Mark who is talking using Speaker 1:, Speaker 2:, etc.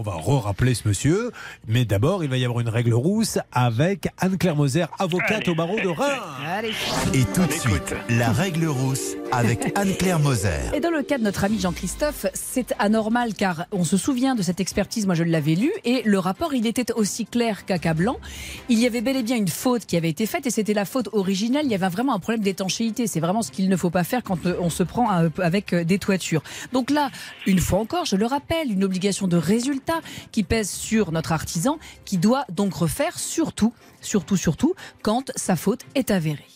Speaker 1: on va re-rappeler ce monsieur. Mais d'abord, il va y avoir une règle rousse avec Anne-Claire Moser, avocate au barreau de Reims.
Speaker 2: Allez.
Speaker 3: Et tout de suite, la règle rousse avec Anne-Claire Moser.
Speaker 2: Et dans le cas de notre ami Jean-Christophe, c'est anormal car on se souvient de cette expertise, moi je l'avais lu, et le rapport il était aussi clair qu'accablant. Il y avait bel et bien une faute qui avait été faite et c'était la faute originelle. Il y avait vraiment un problème d'étanchéité. C'est vraiment ce qu'il ne faut pas faire quand on se prend avec des toitures. Donc là, une fois encore, je le rappelle, une obligation de résultat qui pèse sur notre artisan qui doit donc refaire surtout, surtout, surtout quand sa faute est avérée.